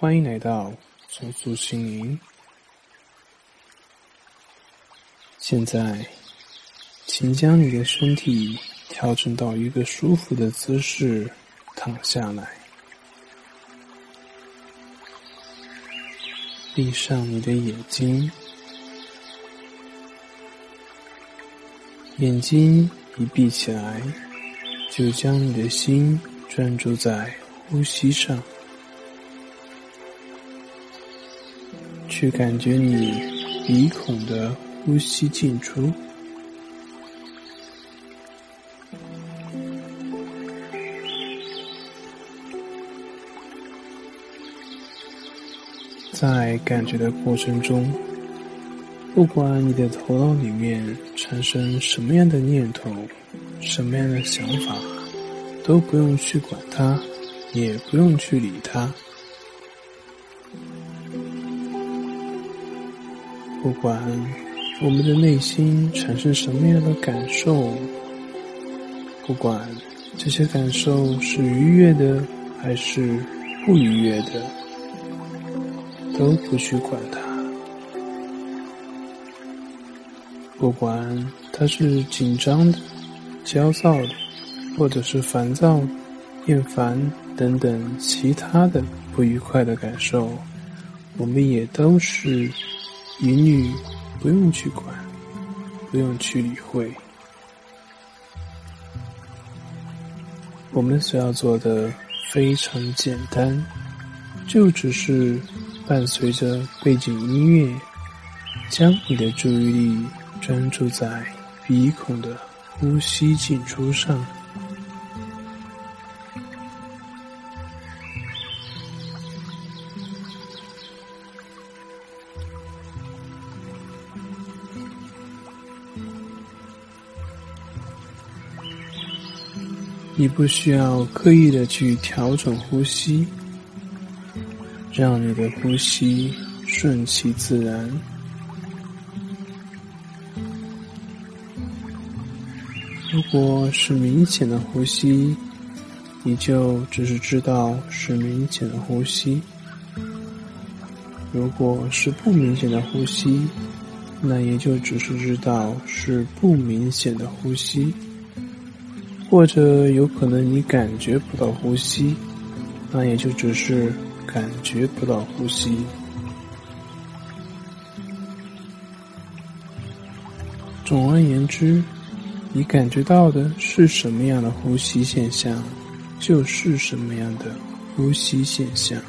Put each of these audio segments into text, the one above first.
欢迎来到重塑心灵。现在，请将你的身体调整到一个舒服的姿势，躺下来，闭上你的眼睛。眼睛一闭起来，就将你的心专注在呼吸上。去感觉你鼻孔的呼吸进出，在感觉的过程中，不管你的头脑里面产生什么样的念头、什么样的想法，都不用去管它，也不用去理它。不管我们的内心产生什么样的感受，不管这些感受是愉悦的还是不愉悦的，都不去管它。不管它是紧张的、焦躁的，或者是烦躁、厌烦等等其他的不愉快的感受，我们也都是。一律不用去管，不用去理会。我们所要做的非常简单，就只是伴随着背景音乐，将你的注意力专注在鼻孔的呼吸进出上。你不需要刻意的去调整呼吸，让你的呼吸顺其自然。如果是明显的呼吸，你就只是知道是明显的呼吸；如果是不明显的呼吸，那也就只是知道是不明显的呼吸。或者有可能你感觉不到呼吸，那也就只是感觉不到呼吸。总而言之，你感觉到的是什么样的呼吸现象，就是什么样的呼吸现象。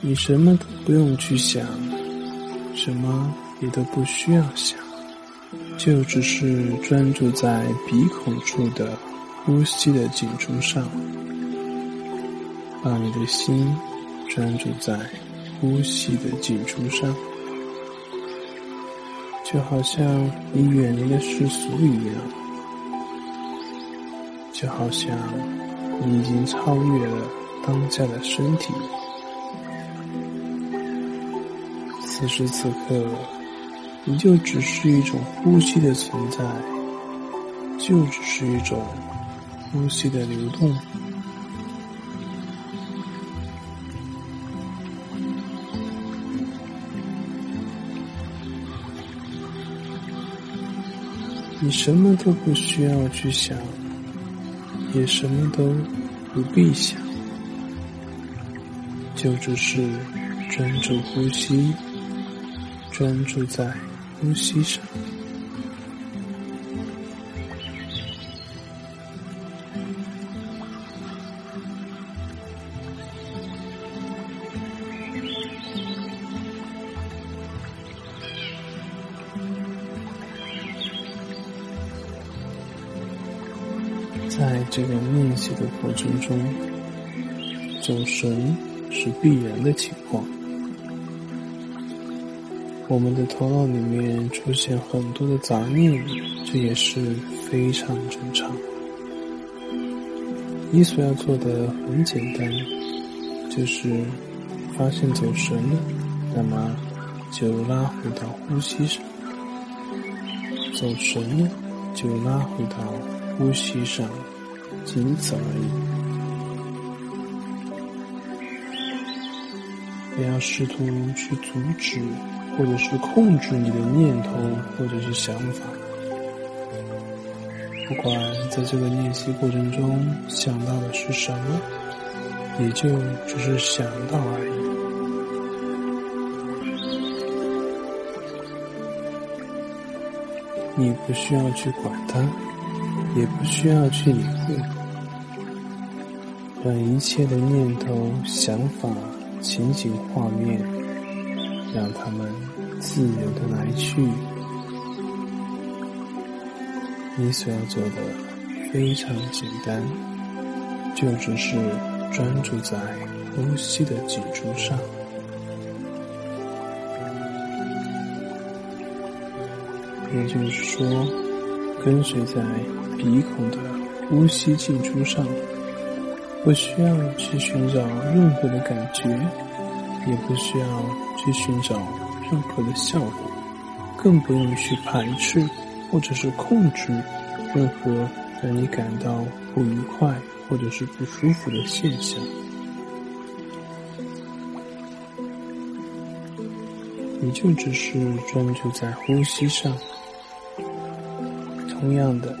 你什么都不用去想，什么也都不需要想。就只是专注在鼻孔处的呼吸的进出上，把你的心专注在呼吸的进出上，就好像你远离了世俗一样，就好像你已经超越了当下的身体，此时此刻。你就只是一种呼吸的存在，就只是一种呼吸的流动。你什么都不需要去想，也什么都不必想，就只是专注呼吸，专注在。呼吸上，在这个练习的过程中，走神是必然的情况。我们的头脑里面出现很多的杂念这也是非常正常。你所要做的很简单就是发现走神了那么就拉回到呼吸上走神了就拉回到呼吸上仅此而已。不要试图去阻止或者是控制你的念头或者是想法。不管在这个练习过程中想到的是什么，也就只是想到而已。你不需要去管它，也不需要去理会，让一切的念头、想法、情景、画面，让他们自由的来去。你所要做的非常简单，就只是专注在呼吸的脊柱上。也就是说，跟随在鼻孔的呼吸进出上，不需要去寻找任何的感觉，也不需要去寻找任何的效果，更不用去排斥或者是控制任何让你感到不愉快或者是不舒服的现象。你就只是专注在呼吸上。同样的，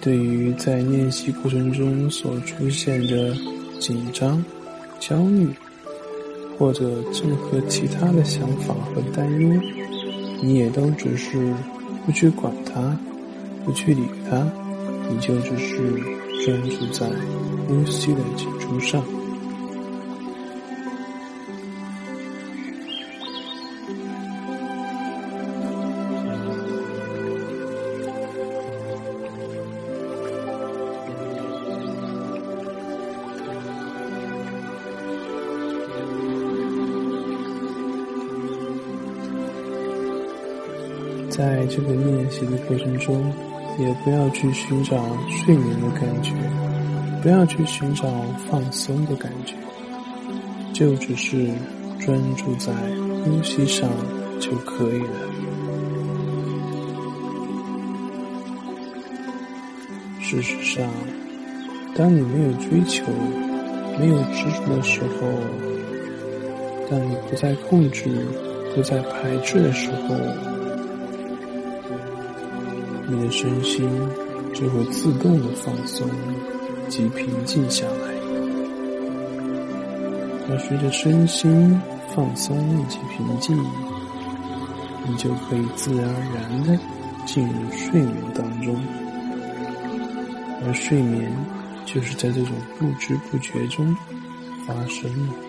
对于在练习过程中所出现的紧张、焦虑，或者任何其他的想法和担忧，你也都只是不去管它，不去理它，你就只是专注在呼吸的基础上。在这个练习的过程中，也不要去寻找睡眠的感觉，不要去寻找放松的感觉，就只是专注在呼吸上就可以了。事实上，当你没有追求、没有执着的时候，当你不再控制、不再排斥的时候，你的身心就会自动的放松及平静下来，而随着身心放松以及平静，你就可以自然而然的进入睡眠当中，而睡眠就是在这种不知不觉中发生了。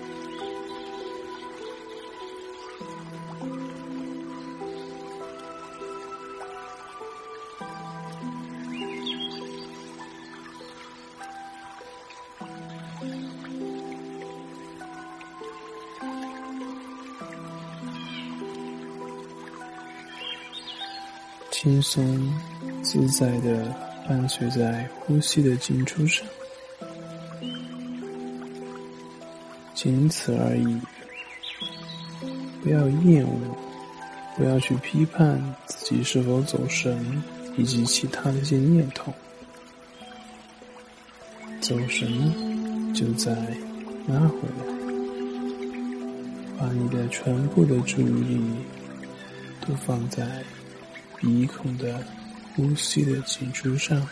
轻松自在的伴随在呼吸的进出上，仅此而已。不要厌恶，不要去批判自己是否走神，以及其他的一些念头。走神就再拉回来，把你的全部的注意力都放在。鼻孔的呼吸的脊柱上。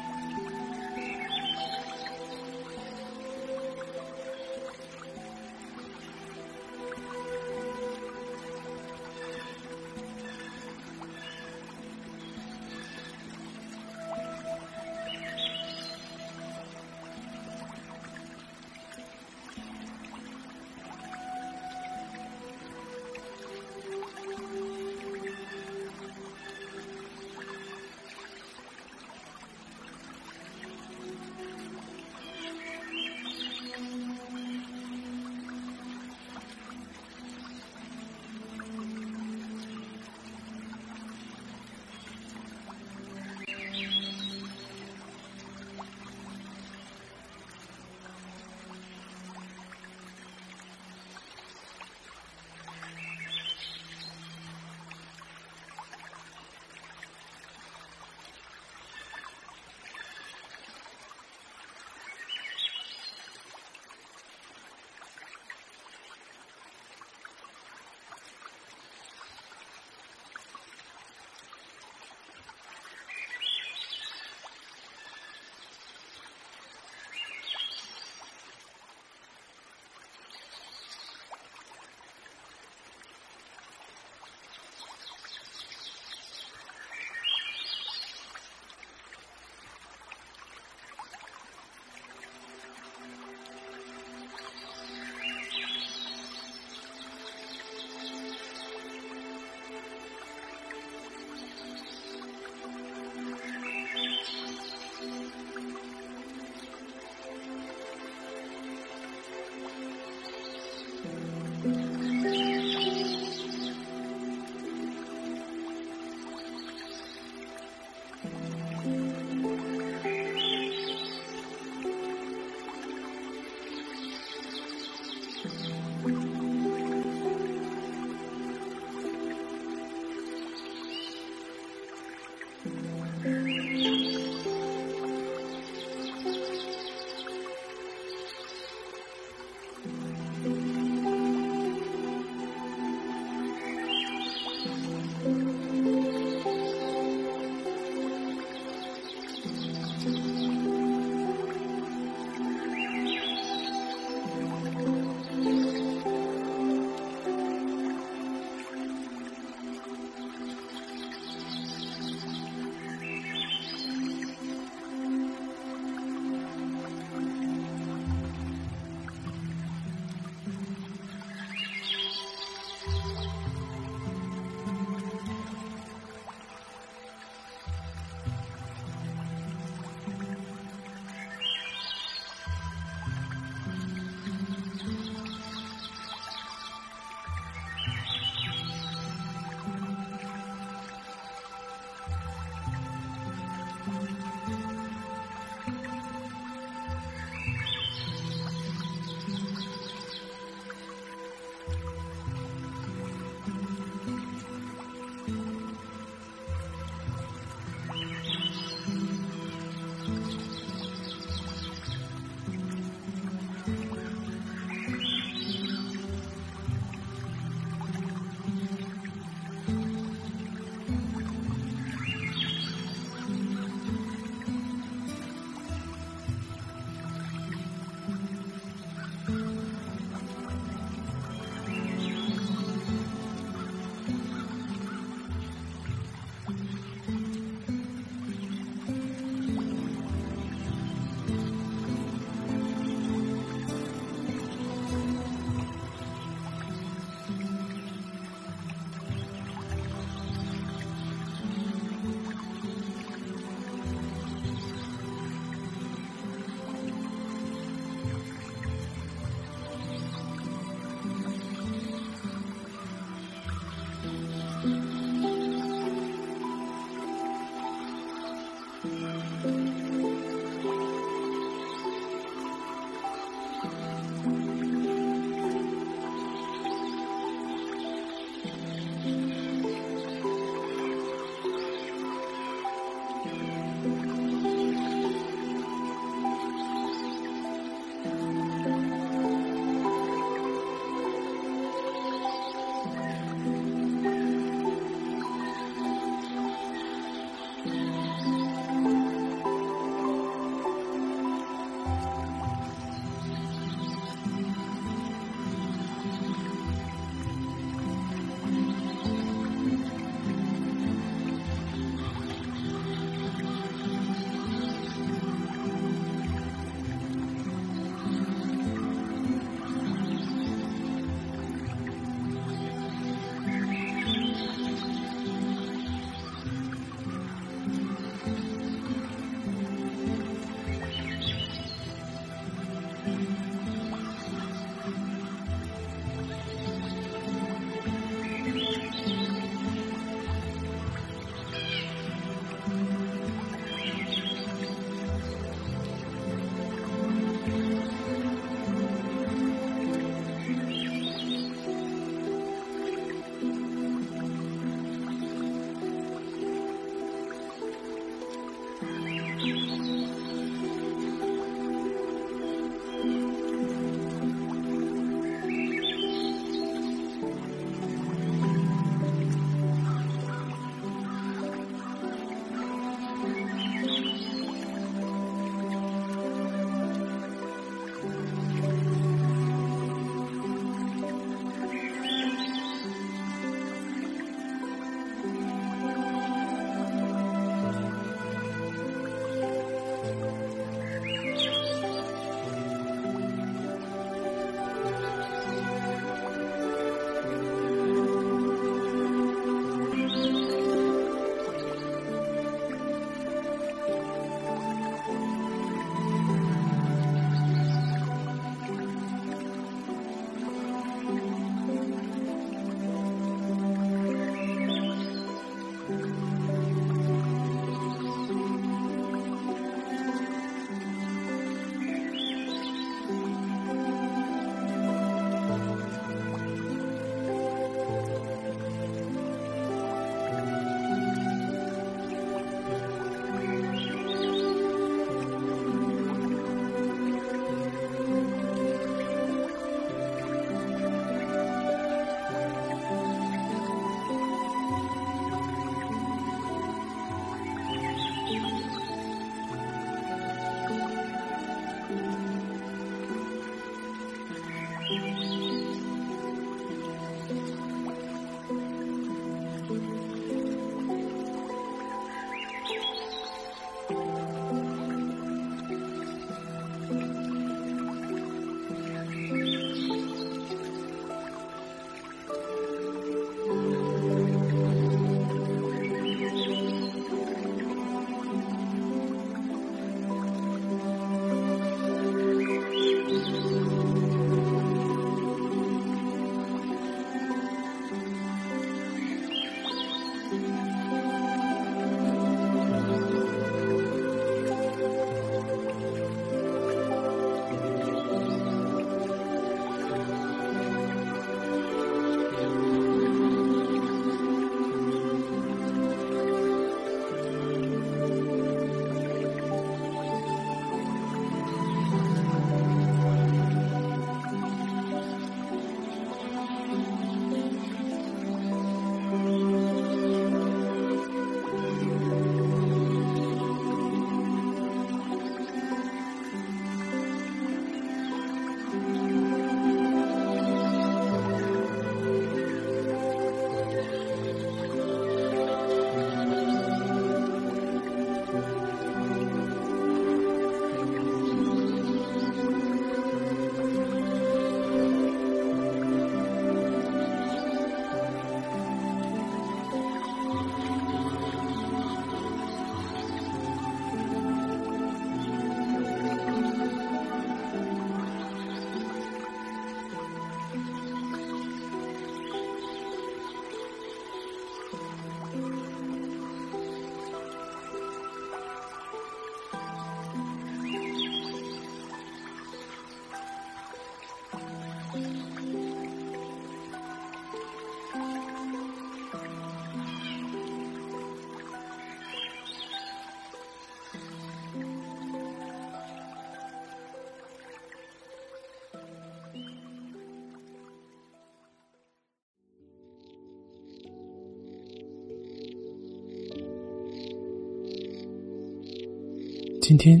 今天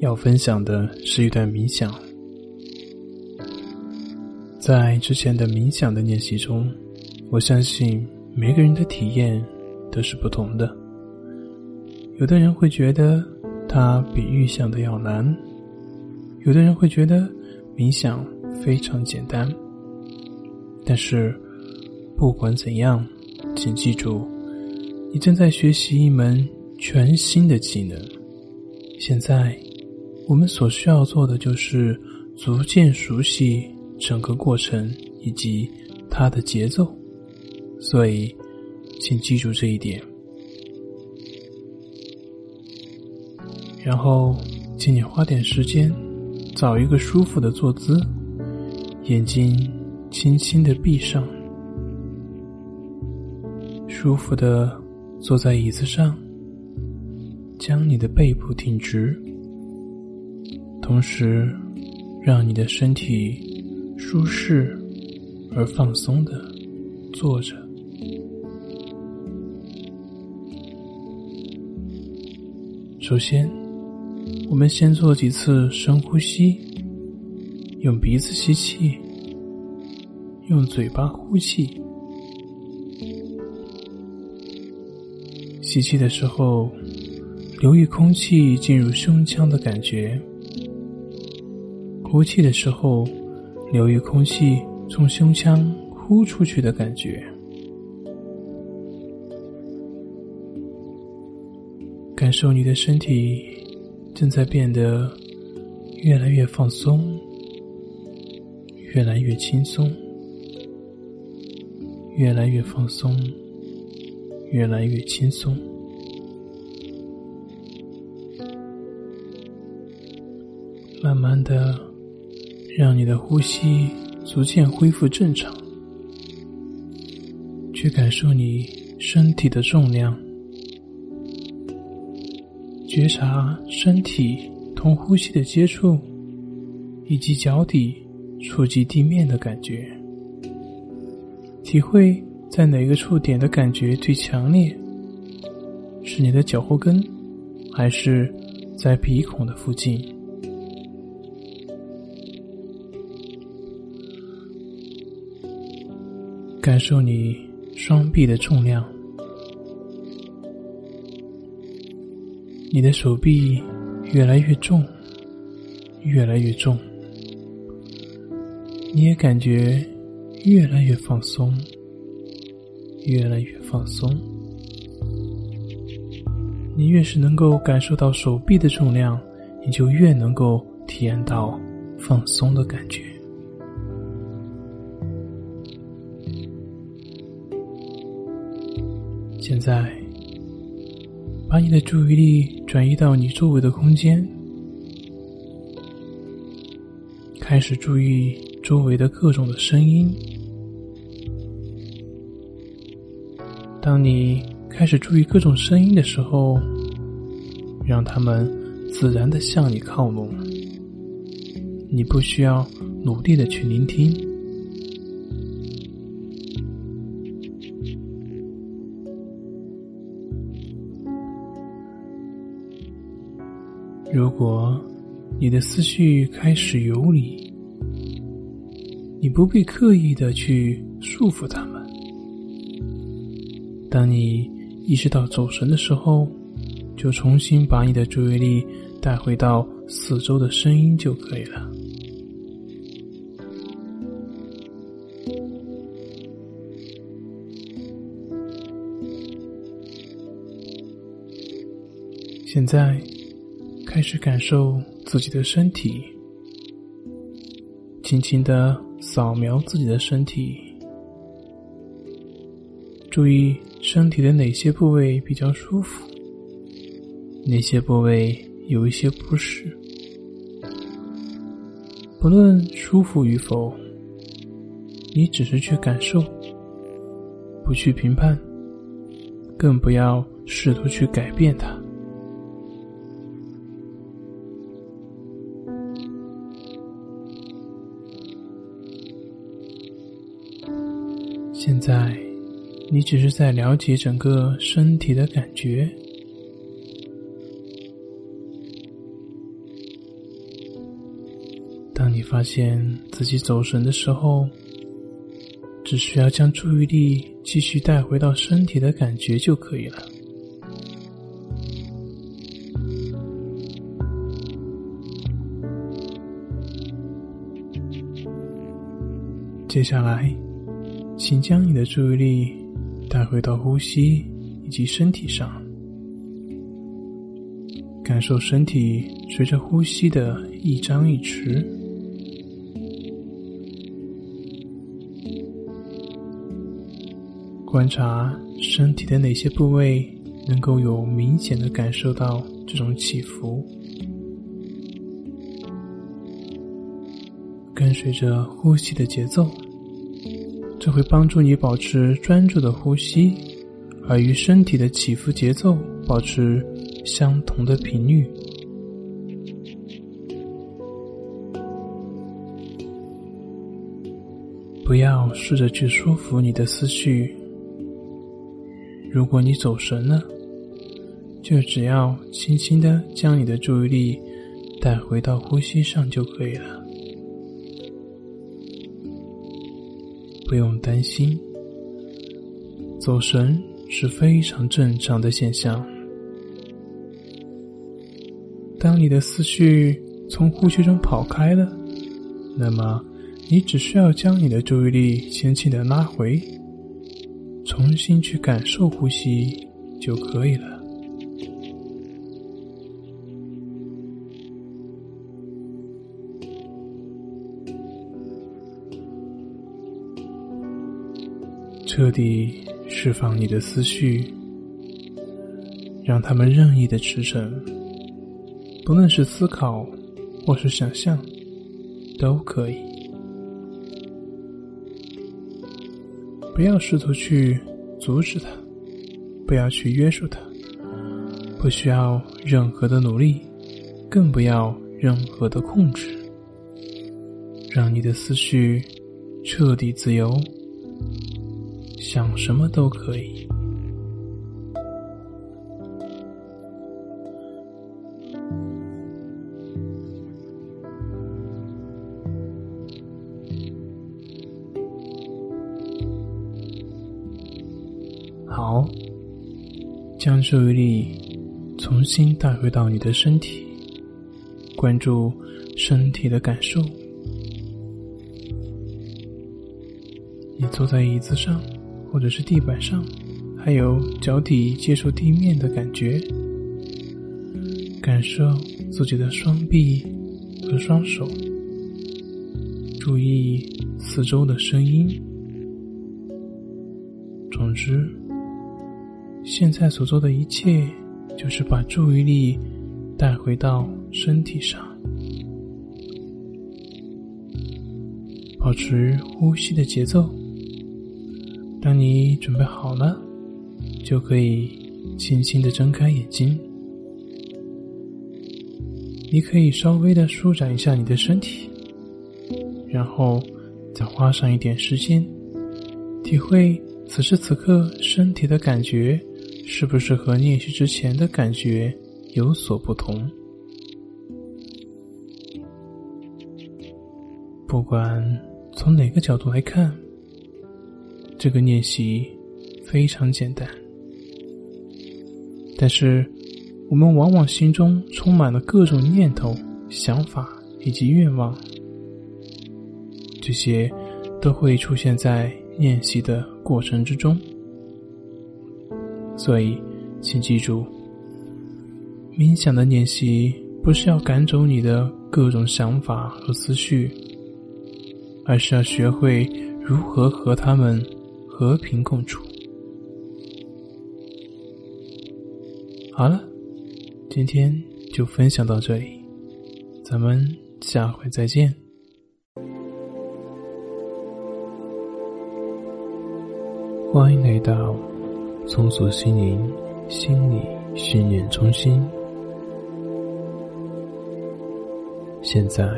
要分享的是一段冥想。在之前的冥想的练习中，我相信每个人的体验都是不同的。有的人会觉得它比预想的要难，有的人会觉得冥想非常简单。但是，不管怎样，请记住，你正在学习一门全新的技能。现在，我们所需要做的就是逐渐熟悉整个过程以及它的节奏。所以，请记住这一点。然后，请你花点时间，找一个舒服的坐姿，眼睛轻轻的闭上，舒服的坐在椅子上，将你的背部挺直，同时让你的身体舒适而放松的坐着。首先。我们先做几次深呼吸，用鼻子吸气，用嘴巴呼气。吸气的时候，留意空气进入胸腔的感觉；呼气的时候，留意空气从胸腔呼出去的感觉。感受你的身体。正在变得越来越放松，越来越轻松，越来越放松，越来越轻松。慢慢的，让你的呼吸逐渐恢复正常，去感受你身体的重量。觉察身体同呼吸的接触，以及脚底触及地面的感觉。体会在哪个触点的感觉最强烈？是你的脚后跟，还是在鼻孔的附近？感受你双臂的重量。你的手臂越来越重，越来越重，你也感觉越来越放松，越来越放松。你越是能够感受到手臂的重量，你就越能够体验到放松的感觉。在。把你的注意力转移到你周围的空间，开始注意周围的各种的声音。当你开始注意各种声音的时候，让他们自然的向你靠拢，你不需要努力的去聆听。如果你的思绪开始游离，你不必刻意的去束缚他们。当你意识到走神的时候，就重新把你的注意力带回到四周的声音就可以了。现在。开始感受自己的身体，轻轻的扫描自己的身体，注意身体的哪些部位比较舒服，哪些部位有一些不适。不论舒服与否，你只是去感受，不去评判，更不要试图去改变它。你只是在了解整个身体的感觉。当你发现自己走神的时候只需要将注意力继续带回到身体的感觉就可以了。接下来请将你的注意力回到呼吸以及身体上，感受身体随着呼吸的一张一弛，观察身体的哪些部位能够有明显的感受到这种起伏。跟随着呼吸的节奏，这会帮助你保持专注的呼吸，而与身体的起伏节奏保持相同的频率。不要试着去说服你的思绪。如果你走神了，就只要轻轻的将你的注意力带回到呼吸上就可以了。不用担心，走神是非常正常的现象。当你的思绪从呼吸中跑开了，那么你只需要将你的注意力轻轻的拉回，重新去感受呼吸就可以了。彻底释放你的思绪，让他们任意的驰骋，不论是思考或是想象，都可以。不要试图去阻止它，不要去约束它，不需要任何的努力，更不要任何的控制，让你的思绪彻底自由。想什么都可以。好，将注意力重新带回到你的身体，关注身体的感受。你坐在椅子上。或者是地板上，还有脚底接触地面的感觉，感受自己的双臂和双手，注意四周的声音。总之，现在所做的一切，就是把注意力带回到身体上，保持呼吸的节奏。当你准备好了，就可以轻轻的睁开眼睛。你可以稍微的舒展一下你的身体，然后再花上一点时间，体会此时此刻身体的感觉是不是和练习之前的感觉有所不同。不管从哪个角度来看。这个练习非常简单，但是我们往往心中充满了各种念头、想法以及愿望，这些都会出现在练习的过程之中。所以，请记住，冥想的练习不是要赶走你的各种想法和思绪，而是要学会如何和他们。和平共处。好了，今天就分享到这里，咱们下回再见。欢迎来到松鼠心灵心理训练中心。现在，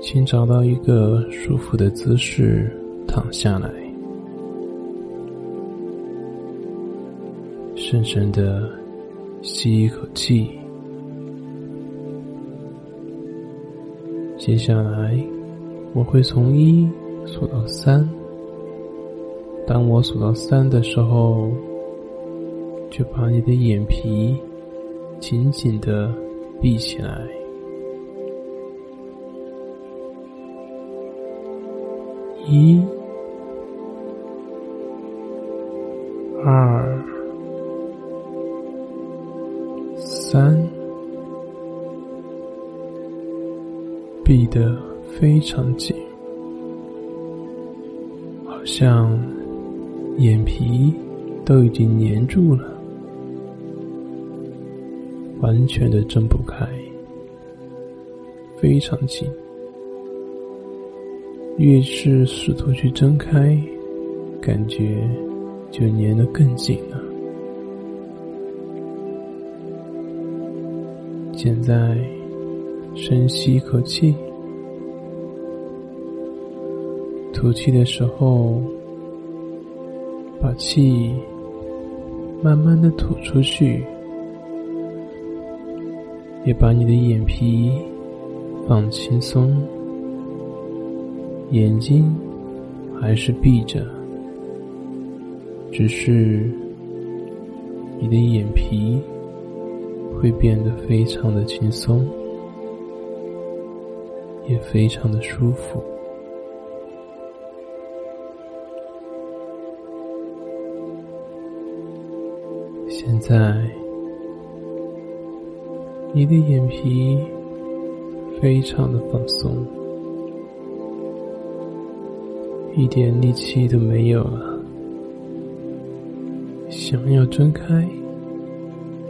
请找到一个舒服的姿势躺下来。深深的吸一口气，接下来，我会从一数到三。当我数到三的时候，就把你的眼皮紧紧的闭起来。一、常紧，好像眼皮都已经粘住了，完全的睁不开，非常紧。越是试图去睁开，感觉就粘得更紧了。现在，深吸一口气，吐气的时候，把气慢慢的吐出去，也把你的眼皮放轻松。眼睛还是闭着，只是你的眼皮会变得非常的轻松，也非常的舒服。在，你的眼皮非常的放松。一点力气都没有了，想要睁开，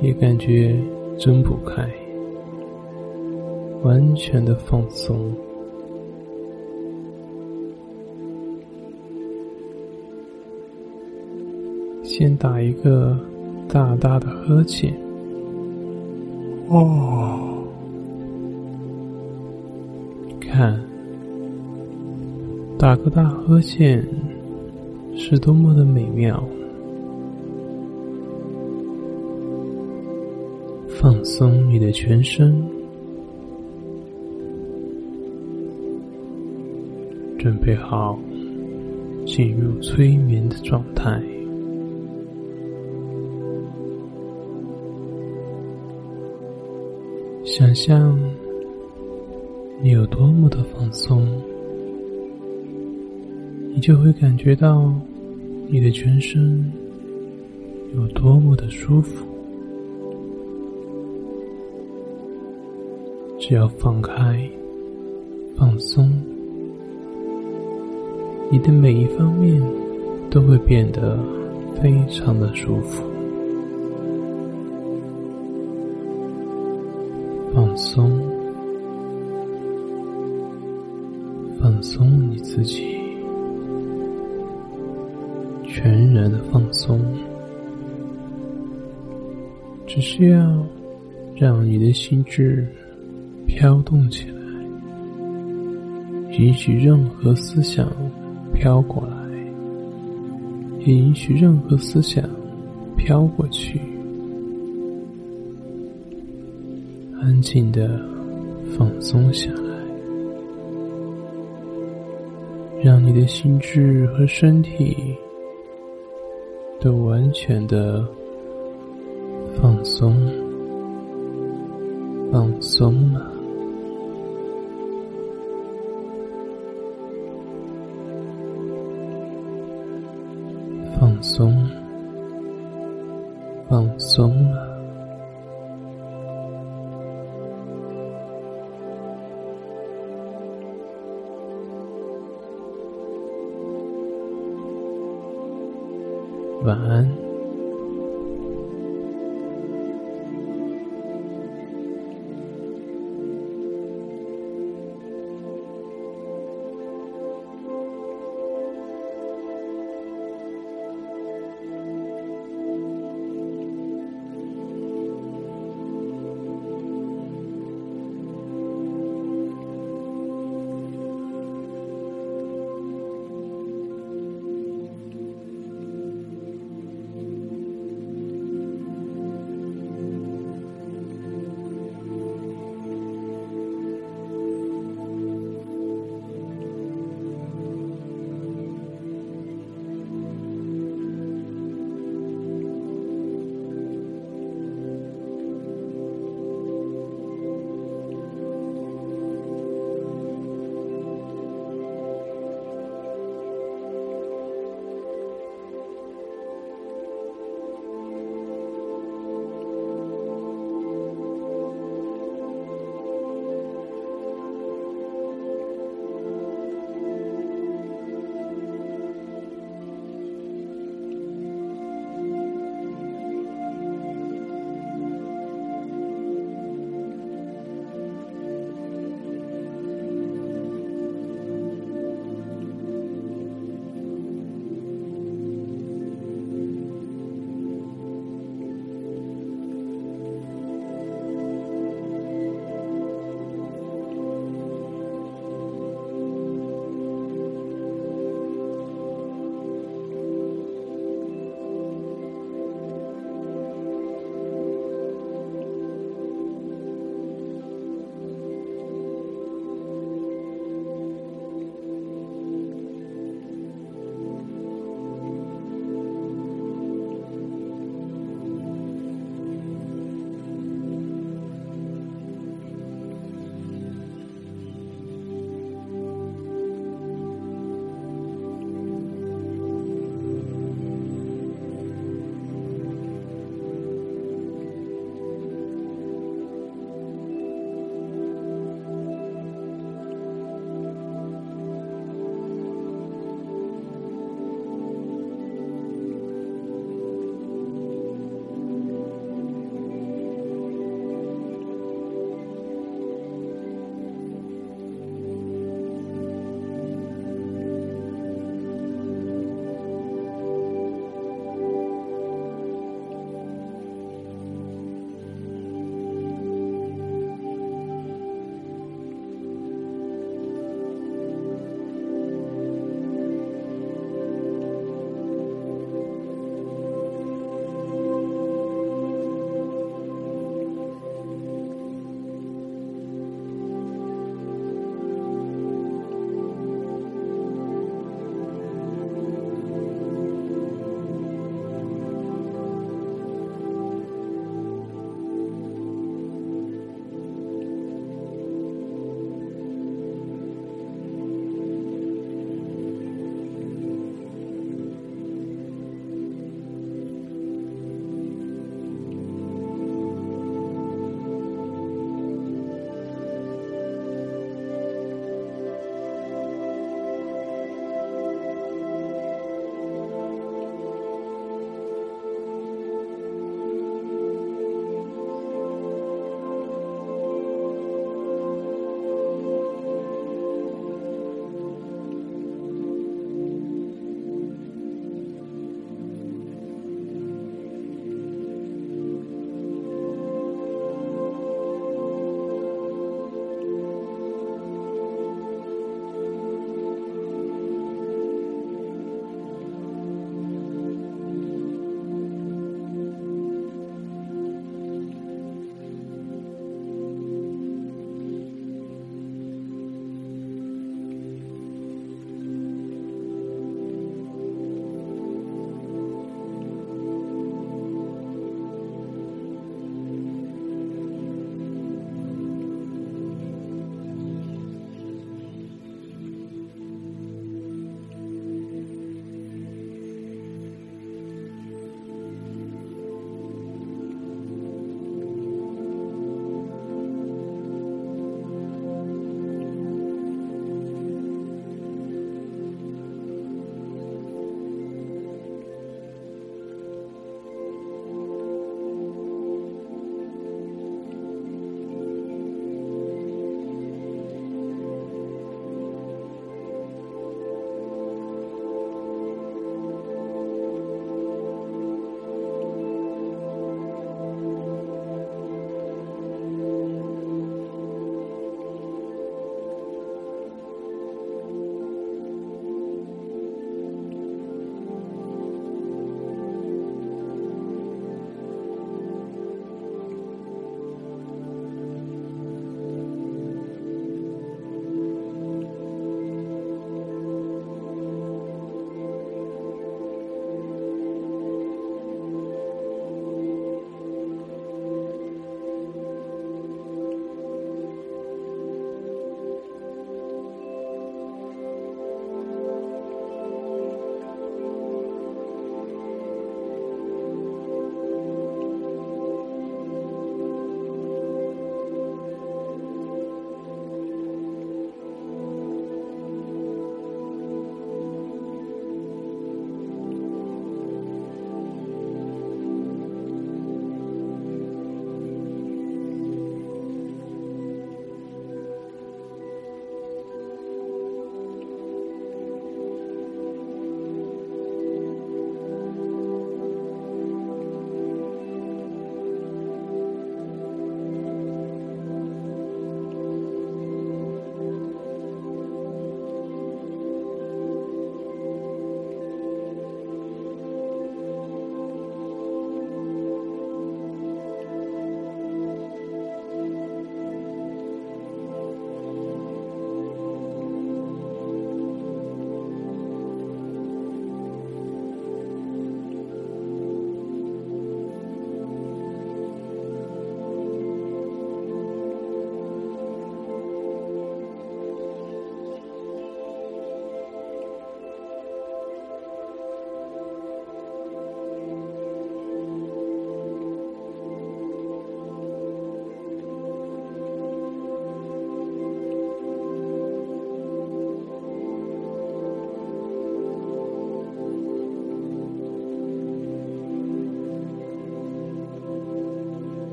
也感觉睁不开，完全的放松。先打一个大大的呵欠，哦，看。打个大呵欠，是多么的美妙！放松你的全身，准备好进入催眠的状态。想象你有多么的放松。你就会感觉到你的全身有多么的舒服。只要放开、放松，你的每一方面都会变得非常的舒服。松，放松你自己。全然的放松，只需要让你的心智飘动起来，允许任何思想飘过来，也允许任何思想飘过去，安静的放松下来，让你的心智和身体。都完全的放松，放松了，放松，放松了。晚安。